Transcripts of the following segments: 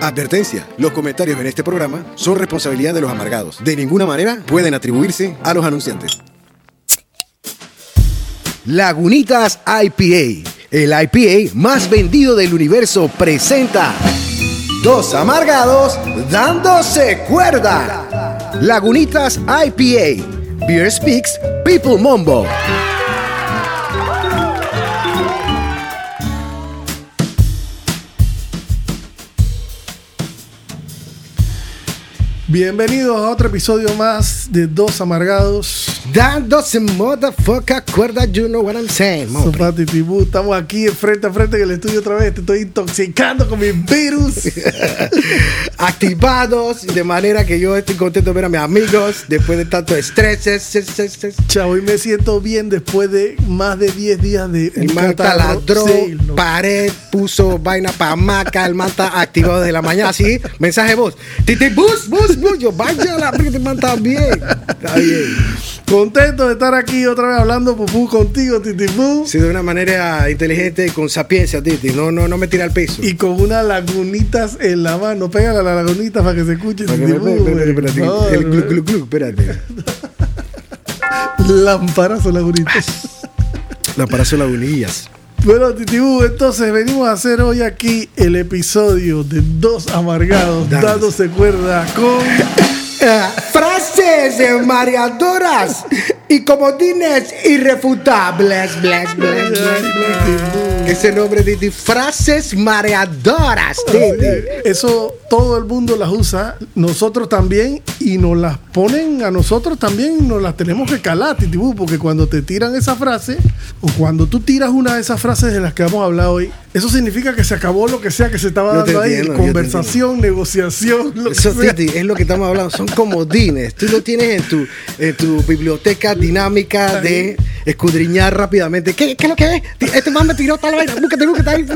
Advertencia, los comentarios en este programa son responsabilidad de los amargados. De ninguna manera pueden atribuirse a los anunciantes. Lagunitas IPA, el IPA más vendido del universo, presenta Dos amargados dándose cuerda. Lagunitas IPA, Beer Speaks, People Mombo. Bienvenidos a otro episodio más de Dos Amargados. Dándose motherfucker cuerda, you know what I'm saying. mo. Sopa Titibú, estamos aquí frente a frente en el estudio otra vez. Te estoy intoxicando con mi virus. Activados de manera que yo estoy contento de ver a mis amigos después de tanto estrés. es- es- es- es- Chavo, y me siento bien después de más de 10 días de El man taladró, Sí, no. pared, puso vaina para maca, el man está activado desde la mañana, así, mensaje voz, titi, bus, bus, yo vaya la porque el man está bien. Contento de estar aquí otra vez hablando pupú contigo, Titibú. Sí, de una manera inteligente con sapiencia, Titi, no, no, no me tira el peso. Y con unas lagunitas en la mano. Pégale a las lagunitas para que se escuche. Titibú, espérate, espérate, No, el glu, glu, glu, espérate. Lámparas o lagunitas. La parazo lagunillas. Bueno, Titibú, entonces venimos a hacer hoy aquí el episodio de Dos Amargados dándose cuerda con... Frases mareadoras y comodines irrefutables. Bless, bless, bless. Ese nombre, Titi, frases mareadoras. Eso todo el mundo las usa, nosotros también, y nos las ponen a nosotros también, nos las tenemos que calar, Titibú, porque cuando te tiran esa frase, o cuando tú tiras una de esas frases de las que vamos a hablar hoy, eso significa que se acabó lo que sea que se estaba Yo dando ahí, entiendo, conversación, negociación, lo que Eso, sea. Titi, es lo que estamos hablando. Son comodines. Tú lo tienes en tu, en tu biblioteca dinámica de escudriñar rápidamente. ¿Qué, qué es lo que es? Este man me tiró tal vaina. Búscate, búscate, ahí,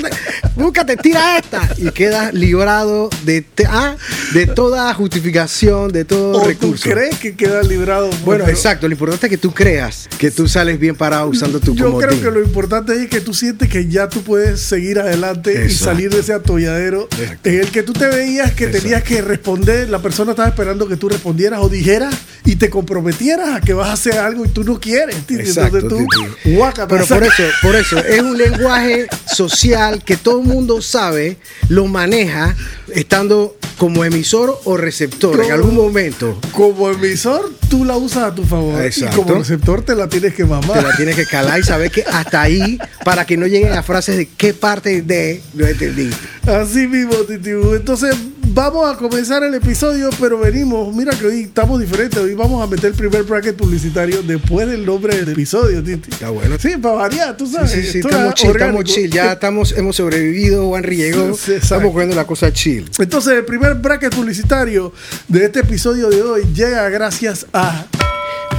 búscate, tira esta. Y quedas librado de, te- ah, de toda justificación, de todo ¿O tú recurso. crees que queda librado? Bueno, exacto. Lo importante es que tú creas que tú sales bien parado usando tu Yo comodín. creo que lo importante es que tú sientes que ya tú puedes seguir adelante y salir de ese atolladero Exacto. en el que tú te veías que Exacto. tenías que responder, la persona estaba esperando que tú respondieras o dijeras y te comprometieras a que vas a hacer algo y tú no quieres. Entonces tú, Titi. guácata, Pero por eso, por eso, es un lenguaje social que todo el mundo sabe, lo maneja estando como emisor o receptor en algún momento. como emisor, tú la usas a tu favor. Exacto. Y como receptor te la tienes que Te mamar. la tienes que calar y saber que hasta ahí, para que no lleguen a frases de qué parte de lo entendí. Así mismo, Titibu. Entonces, vamos a comenzar el episodio, pero venimos. Mira que hoy estamos diferentes. Hoy vamos a meter el primer bracket publicitario después del nombre del episodio, Titi. Está bueno. Sí, para variar, tú sabes. Sí, sí, estamos chill, estamos chill. Ya estamos, hemos sobrevivido. Sí, sí, exacto. estamos cogiendo la cosa chill. Entonces, el primer bracket publicitario de este episodio de hoy llega gracias a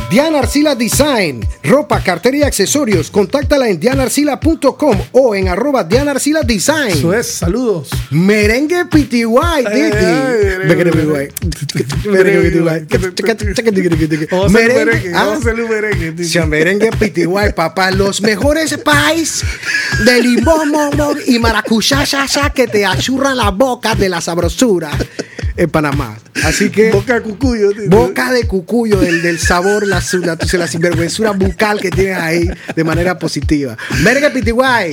Diana Arcila Design, ropa, cartera y accesorios. Contáctala en dianarcila.com o en arroba Diana Arcila Design. Eso es, saludos. Merengue PTY, ay, Titi. Merengue PTY. Merengue ah, merengue, PTY, papá. Los mejores pies de limón, y maracuyá, ya, ya, que te achurran la boca de la sabrosura en Panamá. Así que. Boca de cucuyo, Titi. Boca de cucuyo del, del sabor, la, la, la sinvergüenzura bucal que tienes ahí de manera positiva. Merengue Pitiguay.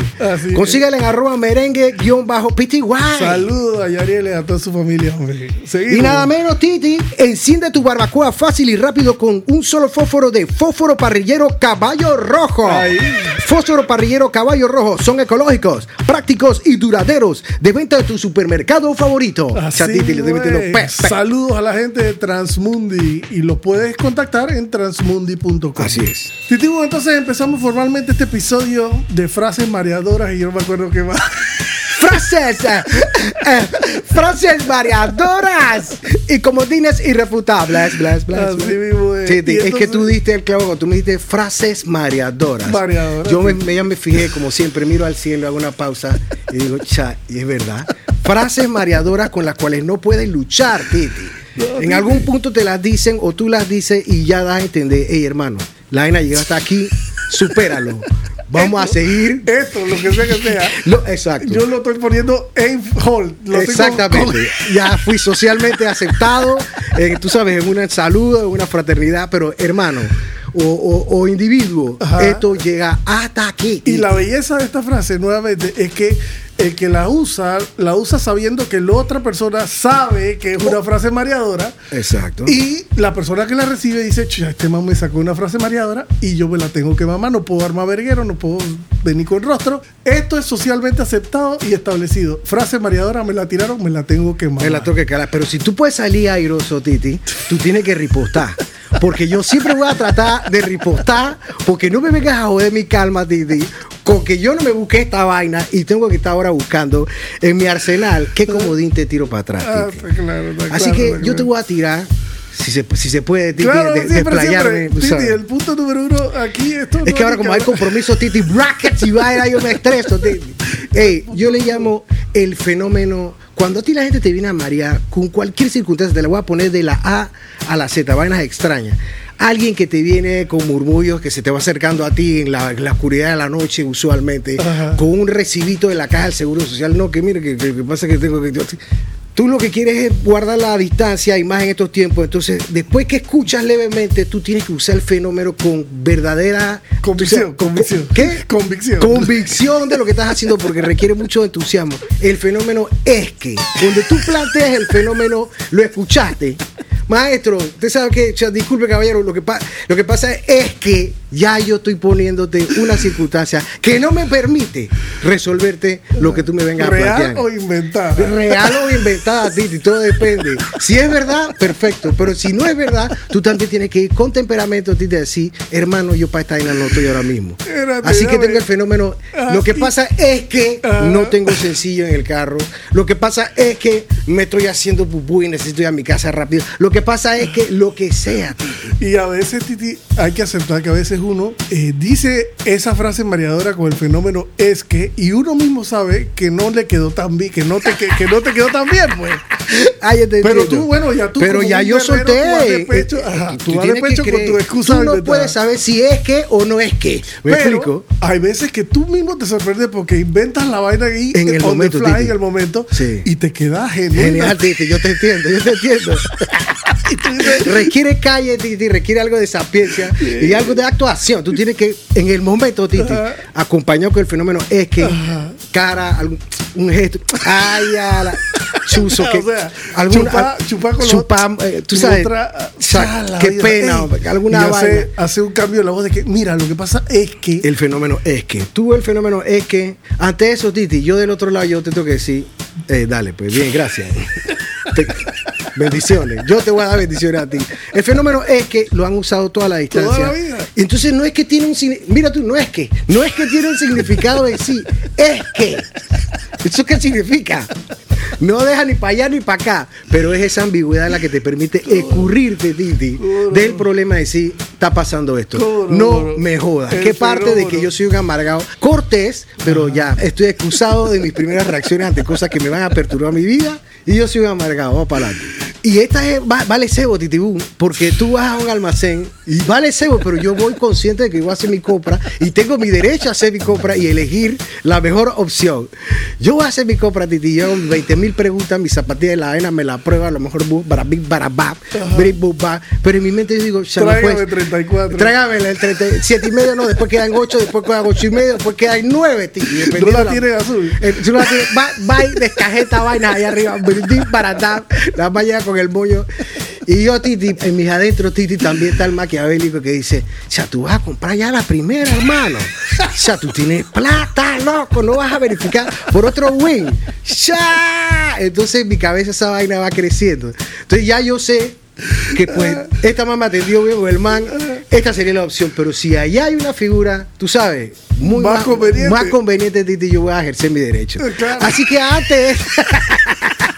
Consíguela en arroba merengue-pitiguay. Saludos a Yariel y a toda su familia, hombre. Seguimos. Y nada menos, Titi, enciende tu barbacoa fácil y rápido con un solo fósforo de fósforo parrillero caballo rojo. Ahí. Fósforo parrillero caballo rojo son ecológicos, prácticos y duraderos de venta de tu supermercado favorito. Así Titi, le. Pe- pe- Saludos a la gente de Transmundi y los puedes contactar en transmundi.com. Así es. Titibu, entonces empezamos formalmente este episodio de frases mareadoras y yo no me acuerdo qué más. Frases, eh, eh, frases variadoras y comodines irrefutables. Blas, blas, Así mismo es. Sí, que tú diste el clavo, tú me diste frases mareadoras. Mareadoras, Yo me- ya me fijé, como siempre, miro al cielo, hago una pausa y digo, cha, y es verdad. Frases mareadoras con las cuales no puedes luchar, Titi. En algún punto te las dicen o tú las dices y ya das a entender, hey hermano, la vaina llegó hasta aquí, supéralo. Vamos a seguir. Esto, lo que sea que sea. Lo- exacto. Yo lo estoy poniendo en hold. Lo con- Exactamente. Ya fui socialmente aceptado, eh, tú sabes, en un saludo, en una fraternidad, pero hermano o, o- o individuo, Ajá. esto llega hasta aquí. Y la belleza de esta frase, nuevamente, es que el que la usa, la usa sabiendo que la otra persona sabe que es una frase mareadora. Exacto. Y la persona que la recibe dice, "Chuya, este man me sacó una frase mareadora y yo me la tengo que mamar, no puedo armar verguero, no puedo venir con rostro. Esto es socialmente aceptado y establecido. Frase mareadora, me la tiraron, me la tengo que mamar. Me la tengo que calar. Pero si tú puedes salir airoso, Titi, tú tienes que ripostar. Porque yo siempre voy a tratar de ripostar, porque no me vengas a joder mi calma, Titi, con que yo no me busqué esta vaina y tengo que estar ahora buscando en mi arsenal qué comodín te tiro para atrás. Ah, está claro, está Así claro, que yo te voy a tirar, si se, si se puede, Titi, Claro, de, siempre, desplayarme. siempre. Titi, el punto número uno aquí, esto Es no que ahora como hay compromiso, Titi, brackets y vaina, yo me estreso, Titi. Ey, yo le llamo el fenómeno, cuando a ti la gente te viene a marear, con cualquier circunstancia, te la voy a poner de la A a la Z, vainas extrañas. Alguien que te viene con murmullos, que se te va acercando a ti en la, en la oscuridad de la noche, usualmente, Ajá. con un recibito de la caja del Seguro Social. No, que mire, que, que- que pasa que tengo que... Tú lo que quieres es guardar la distancia y más en estos tiempos. Entonces, después que escuchas levemente, tú tienes que usar el fenómeno con verdadera Convicción, con- convicción. ¿Qué? Convicción. Convicción de lo que estás haciendo porque requiere mucho entusiasmo. El fenómeno es que, donde tú planteas el fenómeno, lo escuchaste. Maestro, usted sabe que, cha, disculpe caballero, lo que, lo que pasa es que ya yo estoy poniéndote una circunstancia que no me permite resolverte lo que tú me vengas a ¿Real plantear. o inventada? Real o inventada, Titi, todo depende. Si es verdad, perfecto. Pero si no es verdad, tú también tienes que ir con temperamento, Titi, decir, hermano, yo para esta vaina no estoy ahora mismo. Así que tengo el fenómeno. Lo que pasa es que no tengo sencillo en el carro. Lo que pasa es que me estoy haciendo pupú y necesito ir a mi casa rápido. Lo que pasa es que lo que sea, Titi. Y a veces, Titi, hay que aceptar que a veces uno eh, dice esa frase mareadora con el fenómeno es que, y uno mismo sabe que no le quedó tan bien, que no te, que, que no te quedó tan bien, pues. Ah, ya te Pero entiendo. tú, bueno, ya tú Pero ya yo solté. tú vas de pecho, Eh, ajá, eh, tú vas de tienes que pecho con tu excusa Tú no inventada. puedes saber si es que o no es que. ¿Me Pero explico? hay veces que tú mismo te sorprendes porque inventas la vaina ahí En el momento, fly, en el momento Sí. y te queda genial. Genial, Titi, yo te entiendo, yo te entiendo. requiere calle, Titi, requiere algo de sapiencia y algo de actuación. Tú tienes que, en el momento, Titi, Ajá. acompañado con el fenómeno, es que cara, algún, un gesto, ay, a la chuzo, que O sea, alguna- chupa- chupa con la chupa, eh, tú sabes, otra, qué vida, pena, ey. hombre, alguna hace, hace un cambio de la voz de que, mira, lo que pasa es que. El fenómeno es que, tú el fenómeno es que, ante eso, Titi, yo del otro lado, yo te tengo que decir, eh, dale, pues bien, gracias. Te- bendiciones, yo te voy a dar bendiciones a ti. El fenómeno es que lo han usado toda la distancia. Toda la vida. Entonces no es que tiene un mira tú, no es que, no es que tiene un significado en sí, es que. ¿Eso qué significa? No deja ni para allá ni para acá, pero es esa ambigüedad la que te permite escurrirte, Titi, del problema de sí, está pasando esto. ¿Cómo no? Me jodas. ¿Qué parte de que yo soy un amargado? Cortés, pero ya estoy excusado de mis primeras reacciones ante cosas que me van a perturbar mi vida y yo soy un amargado. Vamos para adelante. Y esta es, va- vale cebo, Titibú, porque tú vas a un almacén y vale cebo, pero yo voy consciente de que voy a hacer mi compra y tengo mi derecho a hacer mi compra y elegir la mejor opción. Yo voy a hacer mi compra, Titi, yo 20 mil preguntas, mis zapatillas de la arena me la prueba, a lo mejor bu- para big para bap, bri- bu- ba. pero en mi mente yo digo, ya Tráigame puedes- 34. Tráigame el 37 y medio, no, después quedan 8, después quedan 8 y medio, después quedan 9, Titi. dependiendo la tienes azul. eh, tú la tienes- va, va y descajeta vainas allá arriba, dar, la vaya con el bollo. Y yo, Titi, en mis adentros, Titi, también está el maquiavélico que dice, o sea, tú vas a comprar ya la primera, hermano. O sea, tú tienes plata, loco, no vas a verificar por otro win. Ya. Entonces en mi cabeza esa vaina va creciendo. Entonces ya yo sé que pues esta mamá atendió bien o el man, esta sería la opción. Pero si allá hay una figura, tú sabes, muy Más conveniente. más conveniente, Titi, yo voy a ejercer mi derecho. Claro. Así que antes,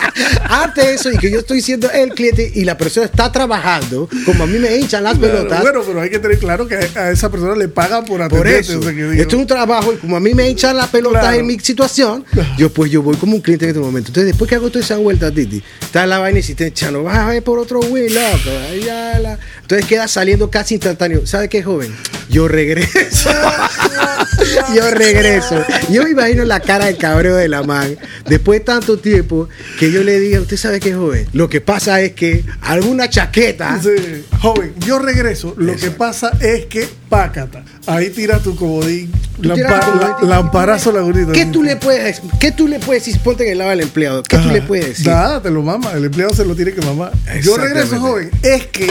antes de eso, y que yo estoy siendo el cliente y la persona está trabajando, como a mí me hinchan las Claro, pelotas. bueno, pero hay que tener claro que a esa persona le pagan por Por atenderte. eso, o sea, que digo- esto es un trabajo y como a mí me hinchan las pelotas Claro. en mi situación, yo pues yo voy como un cliente en este momento. Entonces después que hago toda esa vuelta, Titi, está la vaina y si te echan, no vas a ver por otro güey, loco. la- Entonces queda saliendo casi instantáneo. ¿Sabe qué, joven? Yo regreso. yo regreso. Yo me imagino la cara de cabreo de la man después de tanto tiempo que yo le diga, ¿usted sabe qué, joven? Lo que pasa es que alguna chaqueta. Sí. Joven, yo regreso. Lo que pasa es que, pácata. Ahí tira tu comodín. Lampa- la- lamparazo. ¿Qué tú le puedes ¿Qué tú le puedes decir? Ponte en el lado del empleado. ¿Qué tú le puedes decir? Nada, te lo mama. El empleado se lo tiene que mamar. Yo regreso, joven. Es que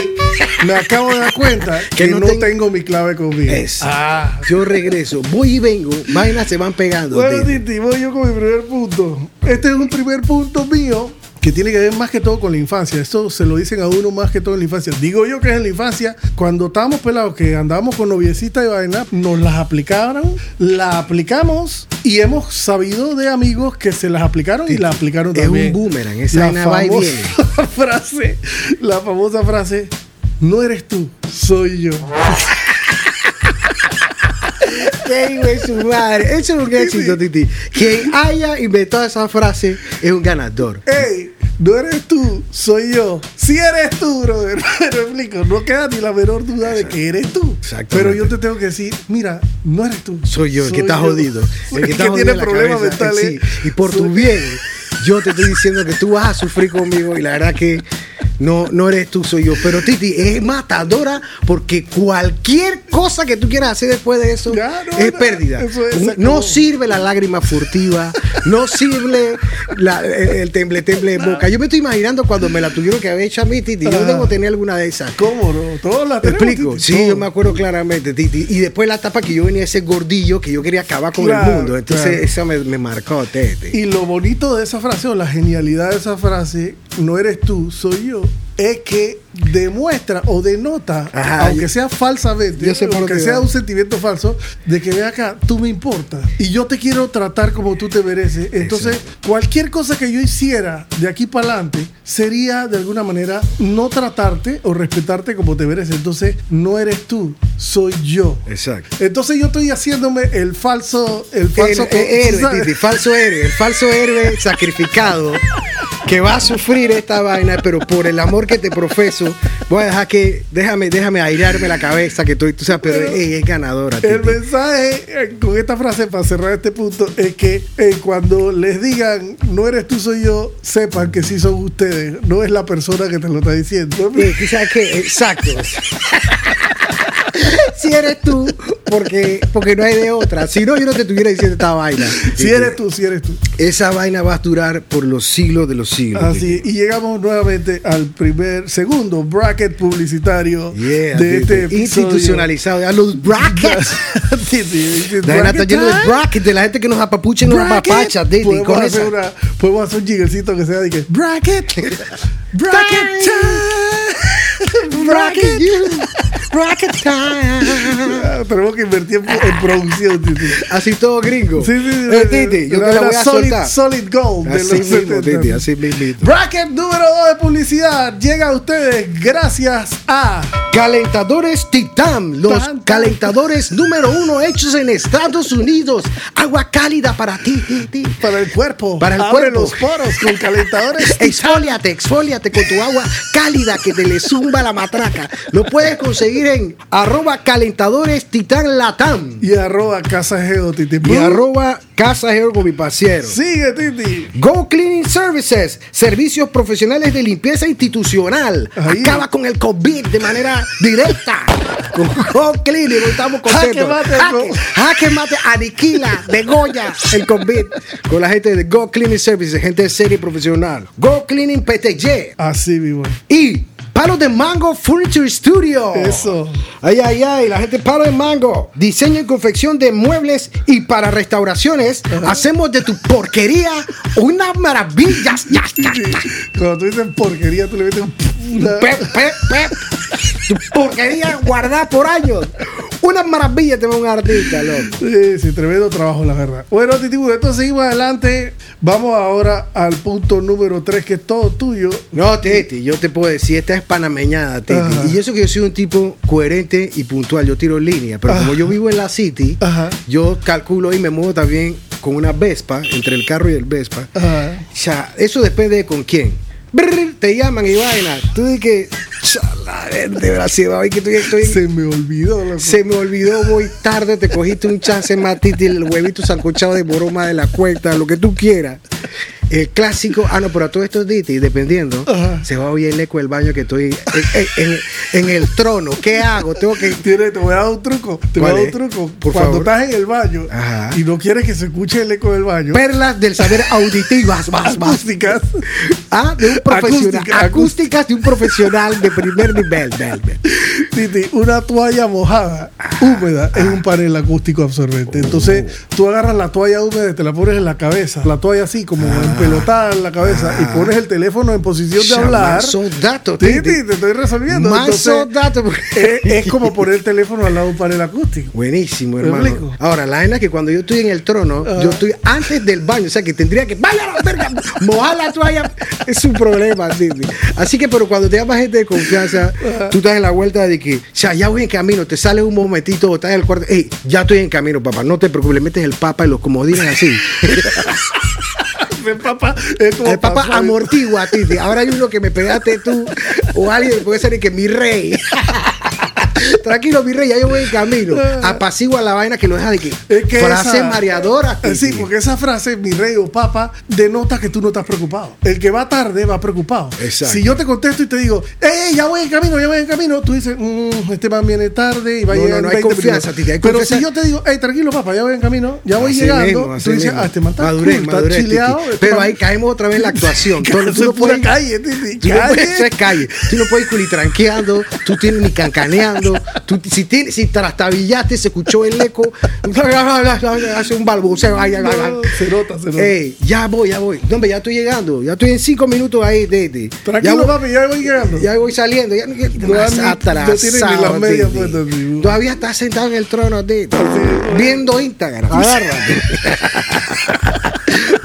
me acabo de dar cuenta que, Que no no, ten- tengo mi clave conmigo. Es. Ah. Yo regreso, voy y vengo, vainas se van pegando. Bueno. Titi, voy yo con mi primer punto. Este es un primer punto mío que tiene que ver más que todo con la infancia. Esto se lo dicen a uno más que todo en la infancia. Digo yo que es en la infancia, cuando estábamos pelados, que andábamos con noviecita y vaina, nos las aplicaron, la aplicamos y hemos sabido de amigos que se las aplicaron y la aplicaron Es también. un boomerang, esa vaina va y famosa viene. frase, la famosa frase, no eres tú, soy yo. ¡Qué hijo de su madre! Eso es un éxito, Titi. Quien haya inventado esa frase es un ganador. Ey, no eres tú, soy yo. Si eres tú, brother. Me explico, no queda ni la menor duda de que eres tú. Pero yo te tengo que decir, mira, no eres tú. Soy yo, el que está yo. jodido. El que está jodido tiene problemas mentales. Sí, Y por tu bien, yo te estoy diciendo que tú vas a sufrir conmigo y la verdad que no, no eres tú, soy yo. Pero Titi, es matadora porque cualquier cosa que tú quieras hacer después de eso Ya, no, es pérdida. eso es, no sirve la lágrima furtiva, no sirve la- el, temble temble de boca. Yo me estoy imaginando cuando me la tuvieron que haber hecho a mí, Titi. Yo Ah. debo tener alguna de esas. ¿Cómo no? Todas las ¿Te tenemos, explico? Titi, Sí, todo. yo me acuerdo claramente, Titi. Y después la etapa que yo venía ese gordillo que yo quería acabar con Claro, el mundo. Entonces, claro. esa me, me marcó, Tete. Y lo bonito de esa frase o la genialidad de esa frase, no eres tú, soy yo, es que demuestra o denota, Ajá, aunque yo- sea falsamente, yo sé por aunque sea va. un sentimiento falso, de que ve acá, tú me importas y yo te quiero tratar como tú te mereces. Entonces, cualquier cosa que yo hiciera de aquí para adelante sería de alguna manera no tratarte o respetarte como te mereces. Entonces, no eres tú, soy yo. Exacto. Entonces yo estoy haciéndome el falso, el El, falso el héroe. Titi, falso héroe, el falso héroe sacrificado que va a sufrir esta vaina, pero por el amor que te profeso, voy a dejar que, déjame, déjame airearme la cabeza que estoy, tú sabes, pero Pero- ey, es ganadora. El Titi. mensaje eh, con esta frase para cerrar este punto es que eh, cuando les digan no eres tú, soy yo, sepan que sí son ustedes, no es la persona que te lo está diciendo. Eh, ¿tú sabes qué? Exacto. si eres tú, porque, porque no hay de otra. Si no, yo no te estuviera diciendo esta vaina. Si eres tú, si eres tú. Esa vaina va a durar por los siglos de los siglos. Así, y llegamos nuevamente al primer, segundo bracket publicitario Yeah, de este institucionalizado. A los brackets. Sí, La está lleno de brackets, de la gente que nos apapucha y nos apapacha. Podemos, hacer una, podemos hacer un jiguecito que sea de que bracket, bracket time, Bracket you. Bracket time. Tenemos que invertir en, en producción, Titi. Así todo gringo. Sí, sí, sí. Eh, Titi, yo te la voy a solid, soltar. Solid gold de Así los mismo, 70. Titi, así mismo. Bracket número 2 de publicidad llega a ustedes gracias a Calentadores Titan, los tan. calentadores número uno hechos en Estados Unidos. Agua cálida para ti, ti, ti. para el cuerpo. Para el Abre cuerpo. los poros con calentadores. Exfoliate, exfoliate con tu agua cálida que te le zumba la matraca. Lo puedes conseguir en arroba calentadores titán latam y arroba casa geo, Titi. y arroba casa Geo con mi pasiero. Sigue, Titi. Go Cleaning Services, servicios profesionales de limpieza institucional. Ahí. Acaba con el COVID de manera directa. Con Go Cleaning, estamos Jaque contentos. mate, Jaque, go. jaque mate, aniquila, degolla el COVID. Con la gente de Go Cleaning Services, gente seria y profesional. Go Cleaning PTY Así vivo. y Palo de Mango Furniture Studio. Eso. Ay, ay, ay, la gente Palo de Mango. Diseño y confección de muebles y para restauraciones. Hacemos de tu porquería una maravilla. Cuando tú dices porquería, tú le metes un- una. Pep, pep, pep. Tu porquería guardada por años. Una maravilla te va un artista, loco. Sí, sí, tremendo trabajo, la verdad. Bueno, Titi, entonces seguimos adelante. Vamos ahora al punto número 3, que es todo tuyo. No, Titi, yo te puedo decir, esta es panameñada, Titi. Ajá. Y eso que yo soy un tipo coherente y puntual, yo tiro línea. Pero como yo vivo en la City, Ajá. yo calculo y me muevo también con una Vespa, entre el carro y el Vespa. Ajá. O sea, eso depende de con quién. Brr, te llaman y vaina. Tú dices que Chala, se va hoy que estoy, estoy- Se me olvidó. loco. Se me olvidó muy tarde, te cogiste un chance más, Titi, el huevito sancochado de boroma de la cuenta, lo que tú quieras. El clásico, ah, no, pero a todo esto, Titi, dependiendo, Ajá. se va a oír el eco del baño que estoy en, en- en- en el trono. ¿Qué hago? Tengo que. Tiene- te voy a dar un truco. Te voy a ¿Cuál dar un truco. Por Cuando favor. estás en el baño Ajá. y no quieres que se escuche el eco del baño, Perlas del saber auditivas, más, más. acústicas. Ah, de un profesional. Acústica, acústicas de un profesional de primer nivel. vel, vel. Titi, una toalla mojada, húmeda, es un panel acústico absorbente. Entonces, tú agarras la toalla húmeda y te la pones en la cabeza. La toalla así, como empelotada en la cabeza, y pones el teléfono en posición de hablar. Más son datos, Titi, Titi. te estoy resolviendo. Más son datos. porque- es, como poner el teléfono al lado de un panel acústico. Buenísimo, ¿Me hermano. Ahora, la vaina es que cuando yo estoy en el trono, yo estoy antes del baño, o sea que tendría que, vaya a la verga, mojar la toalla. Es un problema, Titi. Así que, pero cuando te llama gente de confianza, tú estás en la vuelta de que, o sea, ya voy en camino, te sales un momentito, o estás en el cuarto, hey, ya estoy en camino, papá, no te preocupes, le metes el papa y los comodines así. El papá es como El amortigua, Titi. Ahora hay uno que me pegaste tú o alguien puede ser que mi rey. Tranquilo, mi rey, ya yo voy en camino. Apacigua la vaina que lo deja de que. Es que frase esa- mareadora. Eh, Sí, porque esa frase, mi rey o papa, denota que tú no estás preocupado. El que va tarde va preocupado. Exacto. Si yo te contesto y te digo, ¡Ey, ya voy en camino, ya voy en camino! Tú dices, "Mm, este man viene tarde y va a No, llegar no, no hay 20 confianza, minutos". Titi, hay Pero confianza. si yo te digo, ¡Ey, tranquilo, papá, ya voy en camino, ya voy Así llegando! mismo, tú dices, mismo. ¡Ah, este man está madurez, cool, está madurez, Titi. chileado! este Pero ahí caemos otra vez en la actuación. Tú, no puedes, calle, Titi, tú no puedes- calle. Tú no puedes ir culitranqueando, tú tienes ni cancaneando. Tú, si, tienes, si trastabillaste, se escuchó el eco, hace un balbuceo. ay. No, se nota, se nota. Ey, ya voy, ya voy. No, hombre, ya estoy llegando. Ya estoy en cinco minutos ahí, Titi. Ya Tranquilo, voy- papi, ya voy llegando. ya voy saliendo. Ya, ya- No, no atrasado, puestas, Titi. Todavía estás sentado en el trono, Titi. Viendo Instagram. Agárrate.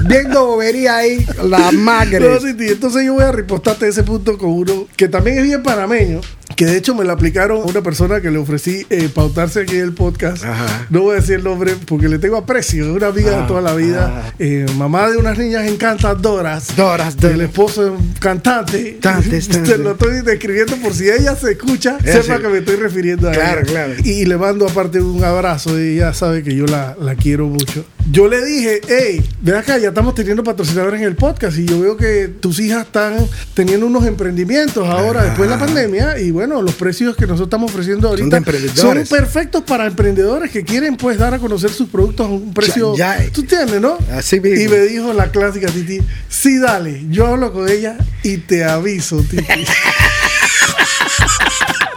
Viendo bobería ahí, la magre. No, sí. Entonces yo voy a ripostarte ese punto con uno que también es bien panameño, que de hecho me lo aplicaron a una persona que le ofrecí eh, pautarse aquí en el podcast. Ajá. No voy a decir el nombre porque le tengo aprecio, es una amiga Ah, de toda la vida, ah. eh, mamá de unas niñas encantadoras. Doras, El Doras. esposo es un cantante. Tantes, Te lo estoy describiendo por si ella se escucha, Ella sepa sí. que me estoy refiriendo a Claro, ella. claro. Y le mando aparte un abrazo y ella sabe que yo la, la quiero mucho. Yo le dije, hey, ven acá, ya estamos teniendo patrocinadores en el podcast y yo veo que tus hijas están teniendo unos emprendimientos ahora después de la pandemia y bueno, los precios que nosotros estamos ofreciendo ahorita son, perfectos para emprendedores que quieren pues dar a conocer sus productos a un precio, Ya- ya- tú entiendes, ¿no? Así mismo. Y me dijo la clásica Titi, sí, dale, yo hablo con ella y te aviso, Titi.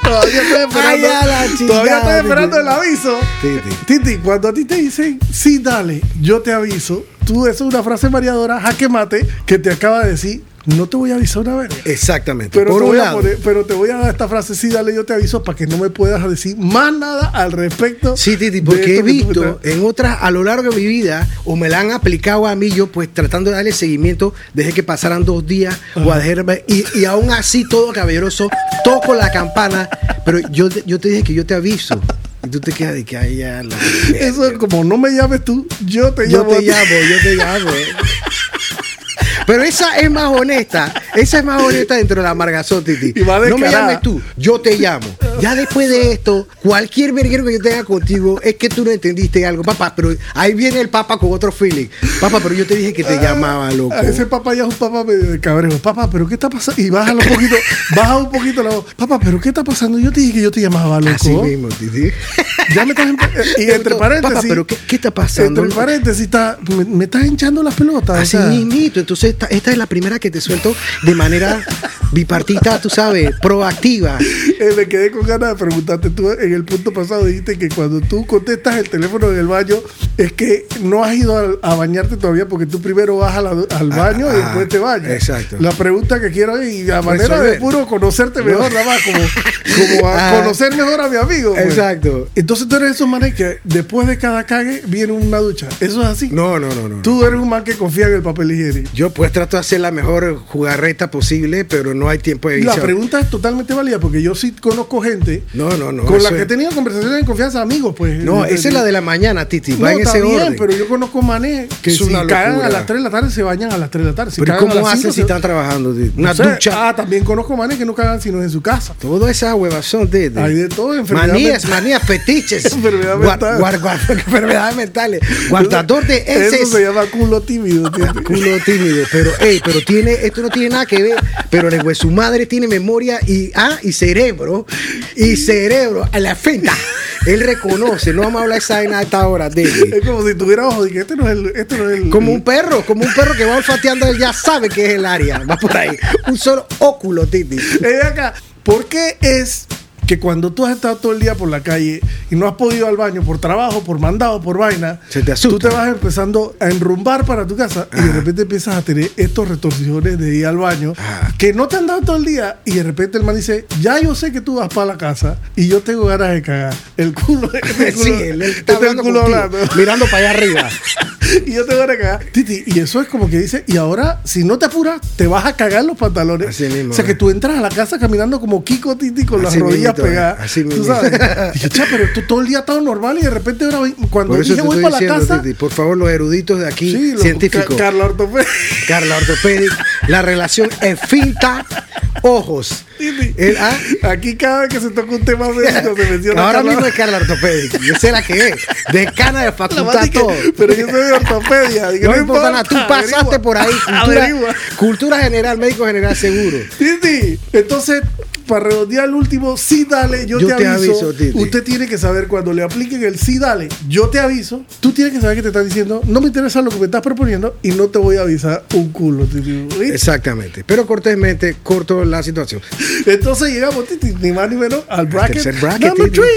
Todavía estoy esperando, Ay, todavía estoy esperando Titi. el aviso. Titi. Titi, cuando a ti te dicen, sí, dale, yo te aviso, tú, eso es una frase mareadora, jaque mate, que te acaba de decir, no te voy a avisar una vez. Exactamente. Pero Por te, un voy a poner- pero te voy a dar esta frase, sí, dale, yo te aviso, para que no me puedas decir más nada al respecto. Sí, Titi, porque he visto en otras, a lo largo de mi vida, o me la han aplicado a mí, yo pues tratando de darle seguimiento, dejé que pasaran dos días, o a dejarme- y, y aún así, todo caballeroso, toco la campana, pero yo, yo te dije que yo te aviso. Y tú te quedas de que ay, ya la- Eso es como no me llames tú, yo te Yo llamo. a te llamo, yo te llamo. eh. Pero esa es más honesta. Esa es más honesta dentro de la amargazón, Titi. No me llames tú, yo te llamo. Ya después de esto, cualquier verguero que yo tenga contigo es que tú no entendiste algo. Papá, pero ahí viene el papá con otro feeling. Papá, pero yo te dije que te llamaba, loco. A ese papá ya es un papá medio de cabrejo. Papá, pero ¿qué está pasando? Y baja un poquito, baja un poquito la voz. Papá, pero ¿qué está pasando? Yo te dije que yo te llamaba, loco. Así mismo, Titi. Ya me estás empe- Y entre paréntesis. Papá, pero ¿qué, qué está pasando? Entre paréntesis, está, me, me estás hinchando las pelotas. o Así sea. mismito. Entonces, esta, esta es la primera que te suelto de manera bipartita, tú sabes, proactiva. Eh, me quedé con ganas de preguntarte. Tú en el punto pasado dijiste que cuando tú contestas el teléfono en el baño, es que no has ido a, a bañarte todavía porque tú primero vas la- al baño y ah, después te bañas. exacto. La pregunta que quiero y a manera de puro conocerte mejor, nada más, como, como a Ah. conocer mejor a mi amigo. pues. Exacto. Entonces tú eres esos manes que después de cada cague viene una ducha. Eso es así. No, no, no, no. Tú eres un man que confía en el papel higiénico. Yo pues trato de hacer la mejor jugarreta posible, pero no hay tiempo de La edición. pregunta es totalmente válida porque yo sí conozco gente No, no, no. con la eso que he tenido conversaciones en confianza, amigos, pues. No, esa es la de la mañana, Titi. Va No, en está ese bien, orden. pero yo conozco manes que si cagan a las 3 de la tarde se bañan a las 3 de la tarde. Si pero ¿y cagan a ¿cómo hacen 5 si están trabajando? Titi? Una sé. ducha. Ah, también conozco manes que no cagan sino en su casa. Huevas son de, de- Hay de todo, enfermedad manías, manías, fetiches. Mental. enfermedades mentales. Guardador de Eso heces. se llama culo tímido. tío. Culo tímido, pero ey, pero tiene, esto no tiene nada que ver, pero su madre tiene memoria y ah, y cerebro, y cerebro, a la finta. Él reconoce, no vamos a hablar esa vaina a esta hora, David. Es como si tuviera ojos y que este no es el. Este no es el Como un perro, como un perro que va olfateando, él ya sabe que es el área, va por ahí. Un solo óculo, Titi. Ven acá, ¿por qué es que cuando tú has estado todo el día por la calle y no has podido ir al baño por trabajo, por mandado, por vaina, Se te asusta. tú te vas empezando a enrumbar para tu casa y de repente empiezas a tener estos retorsiones de ir al baño Ah. que no te han dado todo el día y de repente el man dice, ya yo sé que tú vas para la casa y yo tengo ganas de cagar. El culo, Sí, culo- él está hablando culo contigo, hablando. mirando para allá arriba. y yo tengo ganas de cagar. Titi, y eso es como que dice, y ahora, si no te apuras, te vas a cagar los pantalones. Así mismo, o sea, que eh. tú entras a la casa caminando como Kiko Titi con Así las rodillas eh. pegadas. Así Tú sabes. Yo, "Cha, pero tú todo el día estado normal y de repente ahora cuando dije voy para la casa. Titi, por favor, los eruditos de aquí, Sí, científicos. Ca- Carla Ortopédica. Carla Ortopedic, la relación es finta, ojos. Titi, El- ah, Aquí cada vez que se toca un tema médico se menciona Ahora Carla- mismo es Carla Ortopedic. Yo sé la que es. Decana de facultad más que- todo. Pero yo soy de ortopedia. Digo, No importa nada, tú pasaste averigua. por ahí. Cultura, cultura general, médico general seguro. Titi, entonces, para redondear el último, sí dale, yo, Yo te, te aviso. aviso. Usted tiene que saber cuando le apliquen el sí dale, yo te aviso. Tú tienes que saber que te están diciendo, no me interesa lo que me estás proponiendo y no te voy a avisar un culo, Titi. Exactamente. Pero cortésmente corto la situación. Entonces llegamos, Titi, ni más ni menos, al bracket, tercer bracket, number three.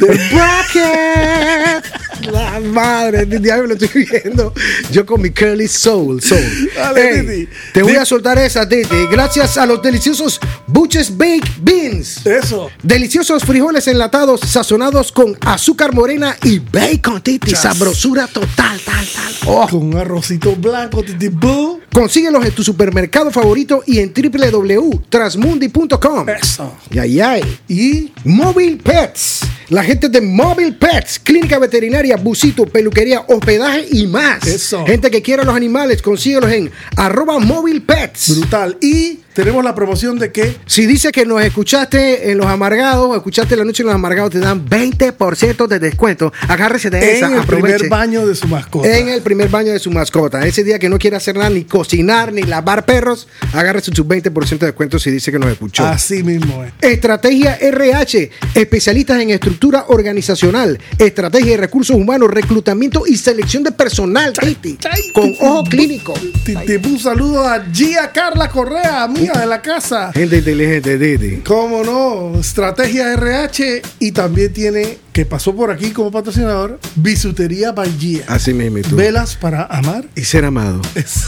The bracket. La madre diablo, lo estoy viendo. Yo con mi curly soul. soul. Dale, Ey, Titi. te voy a soltar esa, Titi. Gracias a los deliciosos Buches Baked Beans. Eso. Deliciosos frijoles enlatados sazonados con azúcar morena y bacon, Titi. Sabrosura total, tal, tal. Oh. Con un arrocito blanco, Titi. Boo. Consíguelos en tu supermercado favorito y en www.transmundi.com. Eso. Y. Y Mobile Pets. La gente de Mobile Pets, clínica veterinaria, busito, peluquería, hospedaje y más. Eso. Gente que quiera los animales, consíguelos en arroba Mobile Pets. brutal. Y tenemos la promoción de que Si dice que nos escuchaste en Los Amargados, o escuchaste la noche en Los Amargados, te dan 20% de descuento. Agárrese de esa, en el aproveche. primer baño de su mascota. En el primer baño de su mascota. Ese día que no quiere hacer nada, ni cocinar, ni lavar perros, agárrese su 20% de descuento si dice que nos escuchó. Así mismo es. Estrategia RH, especialistas en estructura organizacional, estrategia de recursos humanos, reclutamiento y selección de personal, Titi, con ojo clínico. Te, te un saludo a Gia Carla Correa, amiga de la casa. Gente inteligente, Titi. Cómo no, Estrategia RH y también tiene, que pasó por aquí como patrocinador, Bisutería Gia. Así mismo, tú. Velas para amar. Y ser amado. Es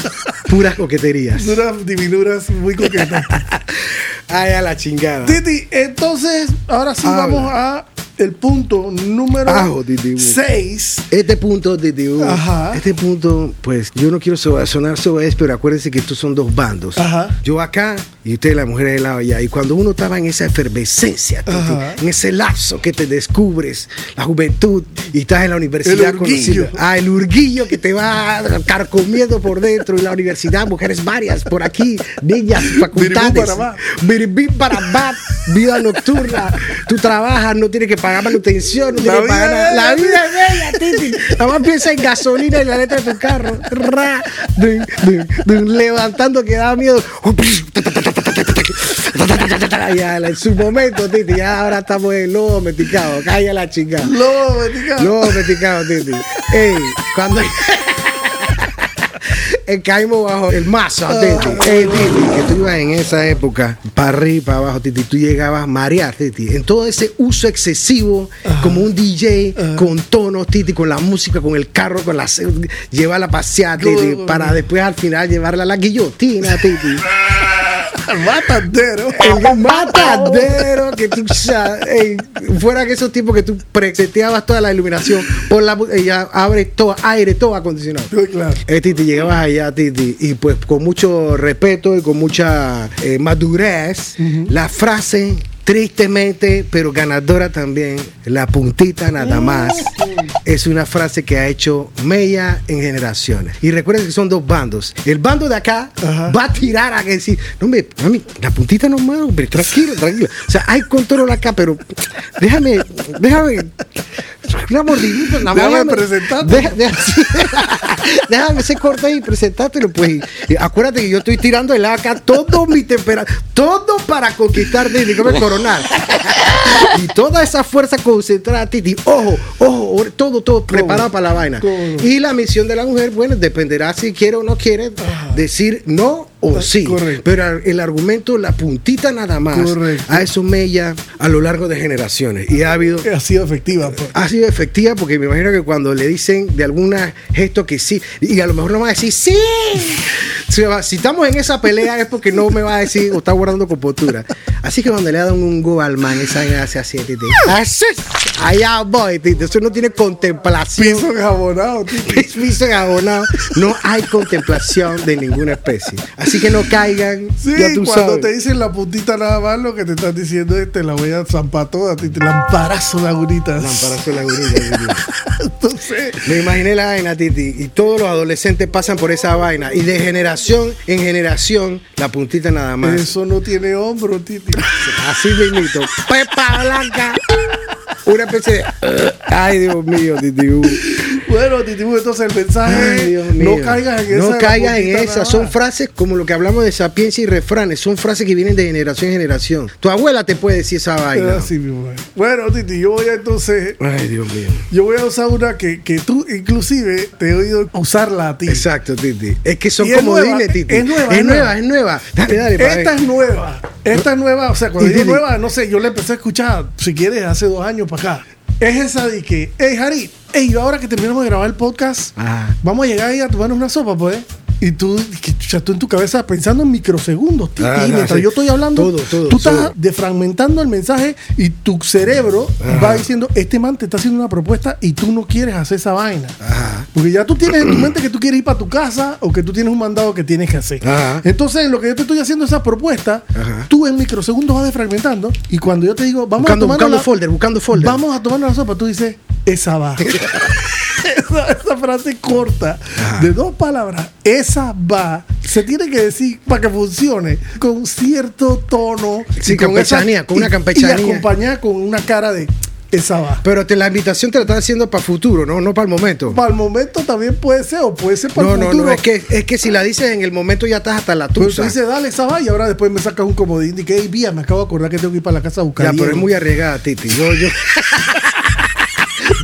Puras coqueterías. unas divinuras muy coquetas. Ay, a la chingada. Titi, entonces, ahora sí Habla. vamos a el punto número Ajo, Titi. 6. Este punto, Ajá. este punto, pues yo no quiero so- sonar sobre pero acuérdense que estos son dos bandos. Ajá. Yo acá y usted, la mujer del lado allá. Y cuando uno estaba en esa efervescencia, Titi, en ese lapso que te descubres, la juventud, y estás en la universidad El conocido. Ah, el urguillo que te va carcomiendo por dentro y la universidad, mujeres varias por aquí, niñas, facultades. Biribí para vida nocturna. Tú trabajas, no tienes que pagar manutención, no La tienes que pagar vida nada. es La vida es bella, Titi. Nada más piensa en gasolina y la letra de tu carro. Ra, dun, dun, dun, levantando que da miedo. Ya, en su momento, Titi, ya ahora estamos en lobo domesticado. Calla la chingada. Lobo, Betica. Lobo domesticado, Titi. Ey, cuando. Eh, caímos bajo el mazo, Titi. Ey, Titi, que tú ibas en esa época, para arriba, para abajo, Titi, tú llegabas a marear, Titi. En todo ese uso excesivo, como un DJ, con tonos, Titi, con la música, con el carro, con la. Llevarla a pasear, Titi, para después al final llevarla a la guillotina, Titi. Matadero. El matadero que tú ey, fuera que esos tipos que tú preseteabas toda la iluminación por la ella abre todo aire todo acondicionado claro. eh, Titi, llegabas allá, Titi, y pues con mucho respeto y con mucha eh, madurez, la frase tristemente, pero ganadora también, la puntita nada más. Es una frase que ha hecho Mella en generaciones. Y recuerden que son dos bandos. El bando de acá Ajá. va a tirar a decir, no me, mami, la puntita no más, hombre, tranquilo, tranquilo. O sea, hay control acá, pero déjame, déjame, mordidita, más, Déjame presentarte. Deja- deja- sí. déjame ese corte ahí y presentártelo, pues. Y- acuérdate que yo estoy tirando el acá todo mi temperatura, todo para conquistarte y me coronar. y toda esa fuerza concentrada, Titi, ojo, ojo, todo, todo preparado para la vaina. Y la misión de la mujer, bueno, dependerá si quiere o no quiere decir no o sí. correcto. Pero el argumento, la puntita nada más, Correcto. a eso mella a lo largo de generaciones. Y ha habido Ha sido efectiva. pues. ha sido efectiva porque me imagino que cuando le dicen de alguna gesto que sí, y a lo mejor no va a decir sí. Si estamos en esa pelea es porque no me va a decir o está guardando compostura. Así que cuando le dan un go al man, esa hace así, titi. Allá voy, titi. Eso no tiene contemplación. Piso enjabonado. Piso enjabonado. No hay contemplación de ninguna especie. Así que no caigan. Sí, ya tú cuando sabes. te dicen la puntita nada más, lo que te están diciendo es te la voy a zampar toda, Titi. Lamparazo de aguritas. Lamparazo de la gurilla, titi. Entonces, Me imaginé la vaina, Titi, y todos los adolescentes pasan por esa vaina. Y de generación en generación, la puntita nada más. eso no tiene hombro, Titi. Así mismito. Pepa Blanca. Una especie de. Ay, Dios mío, Titi. Bueno, Titi, entonces el mensaje Ay, Dios mío. no caigas en esa. No de la caigas en esa. Son frases como lo que hablamos de sapiencia y refranes. Son frases que vienen de generación en generación. Tu abuela te puede decir esa vaina. Mismo es. Bueno, Titi, yo voy a entonces. Ay, Dios mío. Yo voy a usar una que, que tú, inclusive, te he oído usarla a ti. Exacto, Titi. Es que son Y como nueva, dile, Titi. es nueva, es nueva, es nueva. Dale, dale, Esta es nueva. Esta es nueva. O sea, cuando digo nueva, no sé, yo la empecé a escuchar, si quieres, hace dos años para acá. Es esa de que, hey, Harry, hey, ahora que terminamos de grabar el podcast, vamos a llegar ahí a tomarnos una sopa, pues. Y tú, chucha, tú en tu cabeza pensando en microsegundos, Titi, Ah, mientras sí. yo estoy hablando, Todo, todo, tú estás todo. defragmentando el mensaje y tu cerebro va diciendo, este man te está haciendo una propuesta y tú no quieres hacer esa vaina. Ajá. Porque ya tú tienes en tu mente que tú quieres ir para tu casa o que tú tienes un mandado que tienes que hacer. Entonces, lo que yo te estoy haciendo esa propuesta, tú en microsegundos vas defragmentando y cuando yo te digo, vamos Buscando, a tomar buscando la, folder, buscando folder. vamos a tomar la sopa, tú dices, esa va. esa, esa frase corta Ajá. de dos palabras, esa va, se tiene que decir para que funcione con cierto tono. Sí, campechanía, esa- con una campechanía. Y acompañada con una cara de, esa va. Pero te, la invitación te la están haciendo para futuro, no, no para el momento. Para el momento también puede ser, o puede ser para No, el no, futuro. no, es que, es que si la dices en el momento ya estás hasta la Pero tú tusa. dices, dale esa va y ahora después me sacas un comodín y que, hey, vía, me acabo de acordar que tengo que ir para la casa a buscar. Ya, pero es hielo". muy arriesgada, Titi. Yo, yo.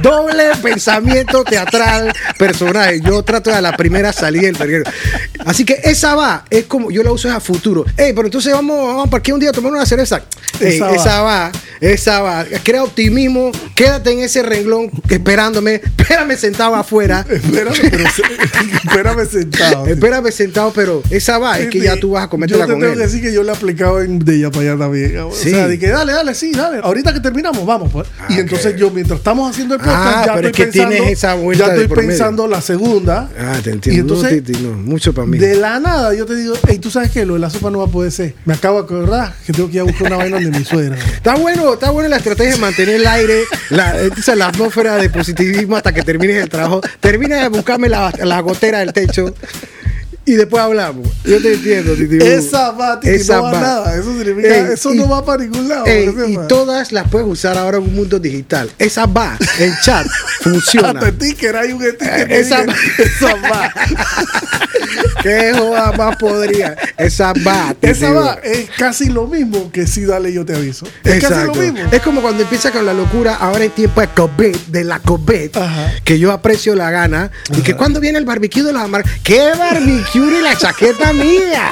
Doble pensamiento teatral, personaje. Yo trato de la primera salir del verguero. Así que esa va, es como, yo la uso es a futuro. Ey, pero entonces vamos, vamos a parquear un día a tomar una cerveza. Ey, Esa va. esa va, esa va. Crea optimismo, quédate en ese renglón esperándome. Espérame sentado afuera. Espérame, pero espérame sentado. Espérame sentado, pero esa va, es que ya tú vas a cometerla Yo te tengo él. que decir que yo le he aplicado en de ella para allá también. O Sí. sea, de que dale, dale, sí, dale. Ahorita que terminamos, vamos, pues. Ah, y entonces yo, mientras estamos haciendo el podcast, Ah, ya pero estoy es que pensando, tienes esa vuelta ya estoy pensando la segunda. Ah, te Y entiendo. entonces, no, mucho para mí. De la nada, yo te digo, hey, tú sabes que lo de la sopa no va a poder ser. Me acabo de acordar que tengo que ir a buscar una vaina de mi suegra. Está bueno, está bueno la estrategia de mantener el aire, la, esa, la atmósfera de positivismo hasta que termines el trabajo. Termina de buscarme la, la gotera del techo y después hablamos. Yo te entiendo, Titi. Esa va, Titi, Esa no va, va. nada. Eso significa, Ey, eso y- no va para ningún lado. Ey, y todas las puedes usar ahora en un mundo digital. Esa va, el chat funciona. Hasta sticker, hay un sticker. esa va. ¿Qué joda más podría? Esa va. Esa va es casi lo mismo que si dale yo te aviso. Es casi Exacto. lo mismo. Es como cuando empieza con la locura, ahora en tiempo de COVID, de la COVID, Ajá. que yo aprecio la gana, y que cuando viene el barbecue de la marca, ¿qué barbecue y la chaqueta mía?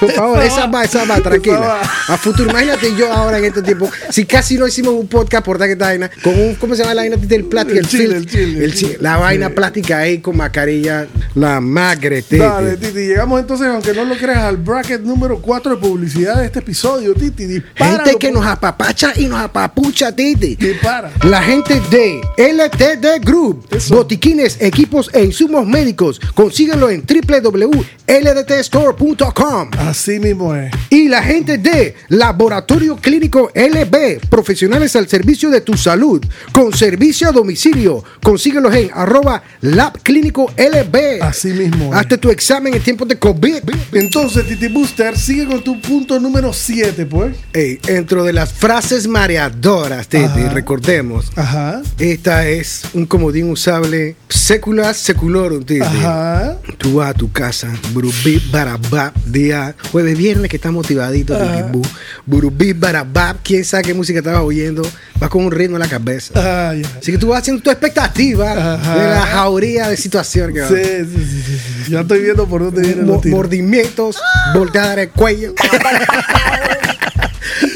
Por favor, Esa va. esa va, tranquila. A futuro, imagínate yo ahora en este tiempo, si casi no hicimos un podcast por que esta vaina, con un, ¿cómo se llama la vaina del plástico? El chile, el chile, el chi- chile. La vaina plástica ahí con mascarilla, la magre, tete. Dale, Titi. Llegamos entonces, aunque no lo creas, al bracket número 4 de publicidad de este episodio, Titi. Dispara. Gente que nos apapacha y nos apapucha, Titi. Dispara. La gente de LTD Group, Eso. botiquines, equipos e insumos médicos. Consíguelo en www.ldtstore.com. Así mismo es. Y la gente de Laboratorio Clínico LB, profesionales al servicio de tu salud, con servicio a domicilio. Consíguelos en arroba Lab Clínico LB. Así mismo es. Hazte tu examen en tiempos de COVID. Entonces, Titi Booster, sigue con tu punto número 7, pues. Ey, dentro de las frases mareadoras, Titi, Ajá. recordemos. Ajá. Esta es un comodín usable secula seculorum, Titi. Ajá. Tú vas a tu casa, burubí barabab, día jueves, viernes que estás motivadito, bu, burubí barabab, quién sabe qué música estabas oyendo, vas con un ritmo en la cabeza. Ah. Así que tú vas haciendo tu expectativa Ajá. de la jauría de situación que va. Sí, sí, sí, sí, sí. Ya estoy viendo por dónde viene Mo- los tiros. mordimientos, voltear el cuello,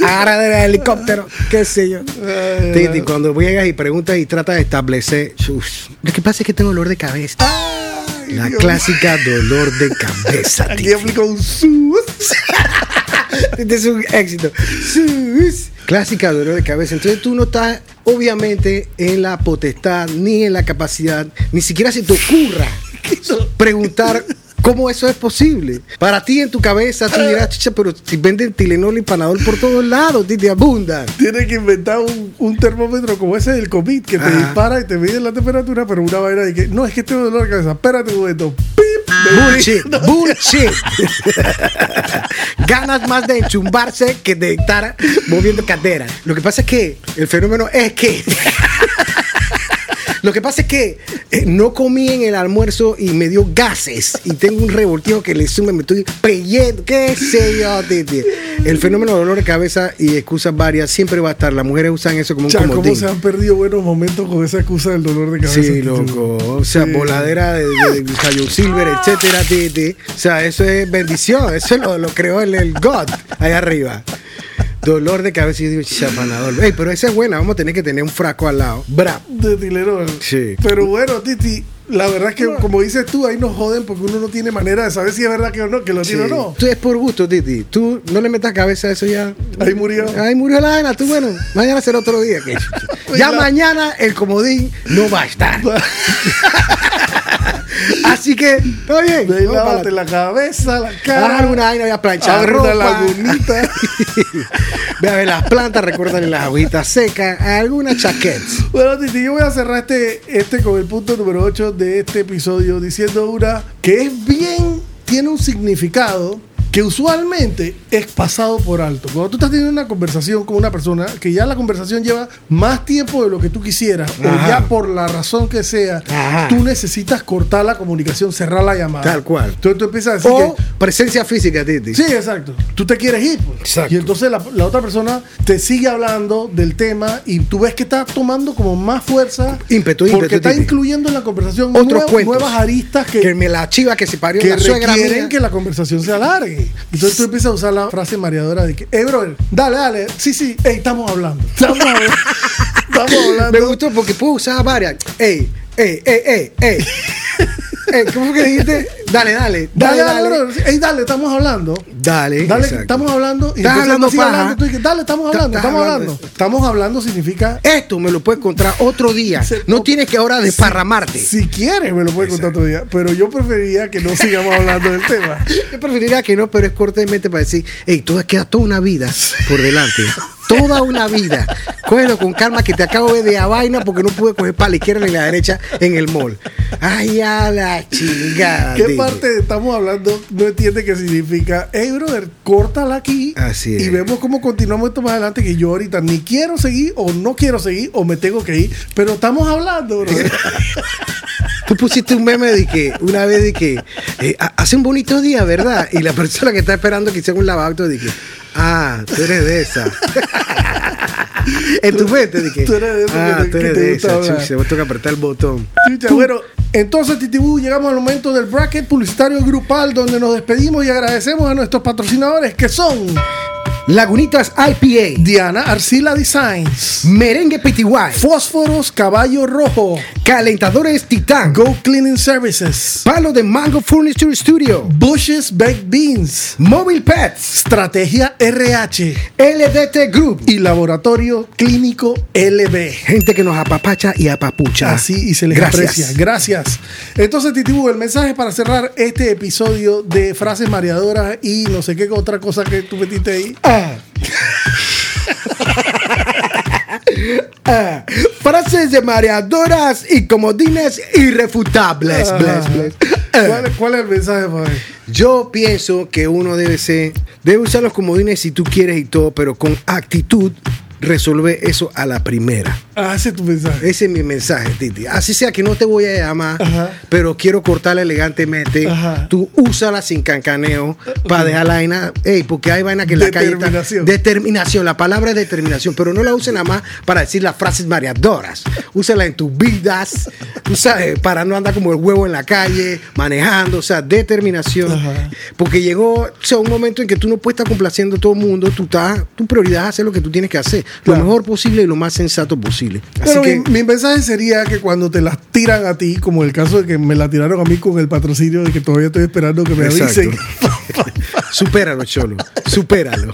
agarrar el helicóptero, qué sé yo. Ay, Titi, cuando llegas y preguntas y tratas de establecer, uf, lo que pasa es que tengo dolor de cabeza. Ay, La Dios. clásica dolor de cabeza. Aquí Titi. aplico un sus. Este es un éxito. Sus. Clásica dolor de cabeza. Entonces tú no estás, obviamente, en la potestad, ni en la capacidad, ni siquiera se te ocurra preguntar cómo eso es posible. Para ti, en tu cabeza, tú dirás, chicha, pero si venden Tilenol y Panadol por todos lados, Titi, abunda. Tienes que inventar un, un termómetro como ese del COVID que te Ajá. dispara y te mide la temperatura, pero una vaina de que no es que tengo dolor de cabeza. Espérate un momento. ¡Pip! Bullshit, bullshit. Ganas más de enchumbarse que de estar moviendo cadera. Lo que pasa es que el fenómeno es que. Lo que pasa es que eh, no comí en el almuerzo y me dio gases y tengo un revoltijo que le sume, me estoy peyendo, qué sé yo, Titi. El fenómeno de dolor de cabeza y excusas varias siempre va a estar. Las mujeres usan eso como un Cha, ¿cómo se han perdido buenos momentos con esa excusa del dolor de cabeza? Sí, loco. O sea, Sí. voladera de, de, de Cayo Silver, etcétera, titi. O sea, eso es bendición. Eso lo, lo creó el, el God allá arriba. Dolor de cabeza y yo digo, chapanador. Ey, pero esa es buena. Vamos a tener que tener un frasco al lado. Bra. De Tilenol. Sí. Pero bueno, Titi, la verdad es que, como dices tú, ahí nos joden porque uno no tiene manera de saber si es verdad que o no, que lo tiene o no. Tú es por gusto, Titi. Tú no le metas cabeza a eso ya. Ahí murió. Ahí murió la vaina. Tú, bueno, mañana será otro día. Ya mañana el comodín no va a estar. Así que, está bien. Para lávate la cabeza, la cara. Agarra una vaina, voy a planchar ropa. lagunita. Ve a ver las plantas, recuerdan las agujitas secas, algunas chaquetas. Bueno, Titi, yo voy a cerrar este, este con el punto número 8 de este episodio diciendo una que es bien, tiene un significado que usualmente es pasado por alto. Cuando tú estás teniendo una conversación con una persona que ya la conversación lleva más tiempo de lo que tú quisieras, o ya por la razón que sea, Ajá. tú necesitas cortar la comunicación, cerrar la llamada. Tal cual. Entonces tú empiezas a decir O que presencia física, Titi. Sí, exacto. Tú te quieres ir. pues. Exacto. Y entonces la, la otra persona te sigue hablando del tema y tú ves que está tomando como más fuerza. Ímpetu, Porque ímpetu, está Titi. incluyendo en la conversación Otros nuevas aristas que, Que me la chiva que se parió que la requieren mía. que la conversación se alargue. Entonces tú empiezas a usar la frase mareadora de que, hey, brother, dale, dale. Sí, sí, hey, estamos hablando. Estamos hablando. estamos hablando. Me gustó porque puedo usar varias. Ey, ey, ey, ey, ey. Ey, ¿Cómo que dijiste? Dale, dale, Dale, dale, dale. Hey, dale, estamos hablando. Dale, Dale, exacto. estamos hablando. Y Estás hablando tú dale, estamos hablando, estamos hablando. Estamos hablando significa Esto me lo puedes encontrar otro día. No tienes que ahora desparramarte. Si quieres, me lo puedes contar otro día. Pero yo preferiría que no sigamos hablando del tema. Yo preferiría que no, pero es cortésmente para decir, hey, tú queda toda una vida por delante. Toda una vida. Cógelo con calma que te acabo de a vaina porque no pude coger para la izquierda ni la derecha en el mall. Ay, a la chingada. ¿Qué parte estamos hablando no entiende qué significa? Hey, brother, córtala aquí. Así es. Y vemos cómo continuamos esto más adelante. Que yo ahorita ni quiero seguir, o no quiero seguir, o me tengo que ir. Pero estamos hablando, brother. Tú pusiste un meme de que una vez de que eh, ha- hace un bonito día, ¿verdad? Y la persona que está esperando que hiciera un lavacto de que, ah, tú eres de esa. en tu mente, que, Tú eres de esa ah, que tú que eres te de esa, chucha, vos toca apretar el botón. Chucha, bueno, entonces, Titibú, llegamos al momento del bracket publicitario grupal donde nos despedimos y agradecemos a nuestros patrocinadores que son Lagunitas IPA. Diana Arcila Designs. Merengue PTY. Fósforos Caballo Rojo. Calentadores Titán. Go Cleaning Services. Palo de Mango Furniture Studio. Bushes Baked Beans. Mobile Pets. Estrategia RH. LDT Group. Y Laboratorio Clínico LB. Gente que nos apapacha y apapucha. Así y se les Gracias. aprecia. Gracias. Entonces, Titibu, el mensaje para cerrar este episodio de frases mareadoras y no sé qué otra cosa que tú metiste ahí. Ah. Ah. Frases de mareadoras y comodines irrefutables. Bless, bless. Ah. ¿Cuál, cuál es el mensaje, padre? Yo pienso que uno debe ser, debe usar los comodines si tú quieres y todo, pero con actitud resolver eso a la primera. Ah, ese es tu mensaje. Ese es mi mensaje, Titi. Así sea que no te voy a llamar, Ajá. pero quiero cortarla elegantemente. Ajá. Tú úsala sin cancaneo para dejar la vaina. Ey, porque hay vaina que en la calle está- Determinación. Determinación. La palabra es determinación, pero no la usen nada más para decir las frases mareadoras. Úsala en tus vidas, tú sabes, para no andar como el huevo en la calle, manejando, o sea, determinación. Ajá. Porque llegó o sea, un momento en que tú no puedes estar complaciendo a todo el mundo, tú estás, tu prioridad es hacer lo que tú tienes que hacer, Claro. lo mejor posible y lo más sensato posible. Así Pero que, mi, mi mensaje sería que cuando te las tiran a ti, como el caso de que me la tiraron a mí con el patrocinio de que todavía estoy esperando que me Exacto. avisen. supéralo, Cholo, supéralo.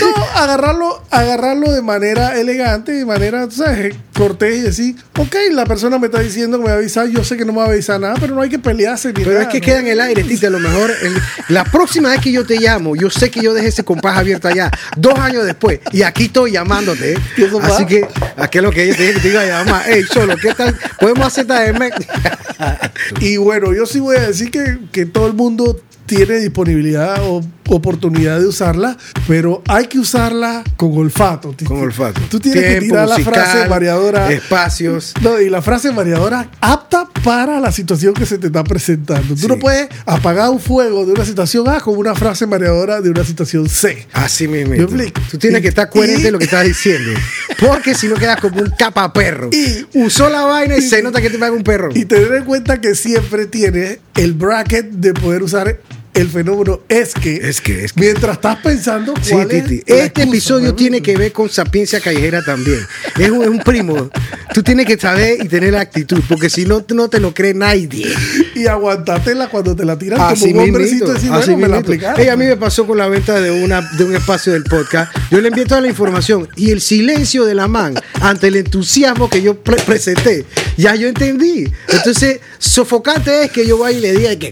No, agarrarlo, agarrarlo de manera elegante, de manera, tú sabes, cortés y decir, ok, la persona me está diciendo que me va a avisar, yo sé que no me va a avisar nada, pero no hay que pelearse ni Pero nada, es que ¿no? queda en el aire, Tita. A lo mejor el- la próxima vez que yo te llamo, yo sé que yo dejé ese compás abierto allá, dos años después, y aquí estoy llamándote. ¿eh? Así que, aquí es lo que yo te dije que te iba a llamar. Hey, Cholo, ¿qué tal? ¿Podemos hacer TM? Y bueno, yo sí voy a decir que, que todo el mundo tiene disponibilidad o oportunidad de usarla, pero hay que usarla con olfato. Con olfato. Tú tienes que tirar la musical, frase variadora. Espacios. No, y la frase variadora apta para la situación que se te está presentando. Tú Sí. no puedes apagar un fuego de una situación A con una frase variadora de una situación C. Así mismo. Tú tienes Y- que estar coherente en lo que estás diciendo. Porque si no quedas como un capa perro. Y- Usó la vaina y se nota que te paga un perro. Y tener en cuenta que siempre tienes el bracket de poder usar el fenómeno es que. Es que, es que. Mientras estás pensando Sí, cuál es Titi. la Este excusa, episodio ¿me tiene que ver con sapiencia callejera también. Es un, es un primo. Tú tienes que saber y tener la actitud, porque si no, no te lo cree nadie. Y aguantátela cuando te la tiran Así como un hombrecito. Así bueno, me la aplicaron. Ey, a mí me pasó con la venta de, una, de un espacio del podcast. Yo le envié toda la información y el silencio de la man ante el entusiasmo que yo pre- presenté. Ya yo entendí. Entonces, sofocante es que yo vaya y le diga que...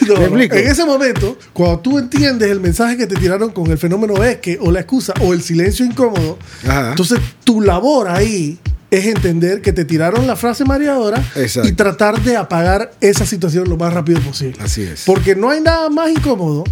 En ese, no, ¿Me explico? en ese momento, cuando tú entiendes el mensaje que te tiraron con el fenómeno es que, o la excusa, o el silencio incómodo, Ajá. entonces tu labor ahí es entender que te tiraron la frase mareadora Exacto. y tratar de apagar esa situación lo más rápido posible. Así es. Porque no hay nada más incómodo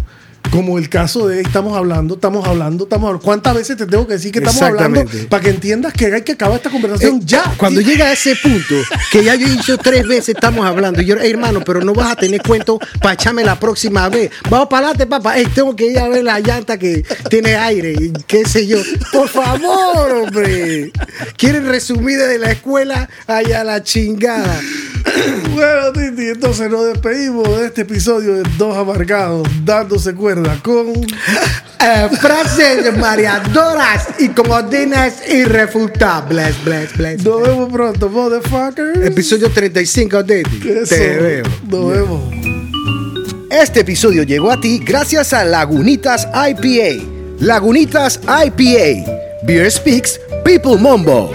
como el caso de estamos hablando, estamos hablando, estamos hablando. ¿Cuántas veces te tengo que decir que estamos hablando para que entiendas que hay que acabar esta conversación Eh, ya? Cuando llega a ese punto, que ya yo he dicho tres veces, estamos hablando. Y yo, "Ey, hermano, pero no vas a tener cuento para echarme la próxima vez. Vamos para adelante, papá. Tengo que ir a ver la llanta que tiene aire. y qué sé yo. Por favor, hombre. Quieren resumir desde la escuela allá la chingada. Bueno, Titi, entonces nos despedimos de este episodio de Dos Amargados, dándose cuerda con. Eh, frases mareadoras y comodines irrefutables. Bless, bless. Nos vemos pronto, motherfuckers. Episodio 35 de. Eso. Te veo. Nos vemos. Este episodio llegó a ti gracias a Lagunitas IPA. Lagunitas IPA. Beer Speaks, People Mombo.